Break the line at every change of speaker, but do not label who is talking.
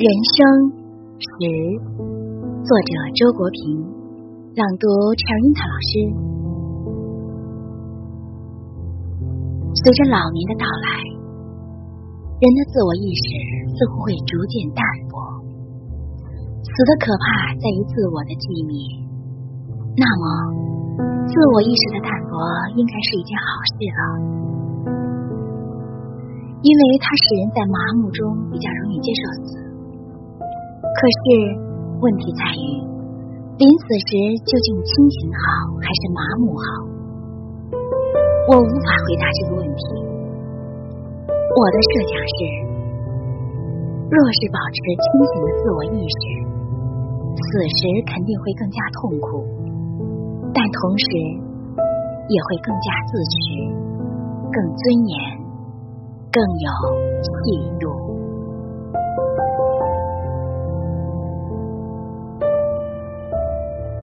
人生十，作者周国平，朗读陈樱桃老师。随着老年的到来，人的自我意识似乎会逐渐淡薄。死的可怕在于自我的寂灭。那么，自我意识的淡薄应该是一件好事了，因为它使人在麻木中比较容易接受死。可是，问题在于，临死时究竟清醒好还是麻木好？我无法回答这个问题。我的设想是，若是保持清醒的自我意识，死时肯定会更加痛苦，但同时也会更加自取，更尊严，更有气度。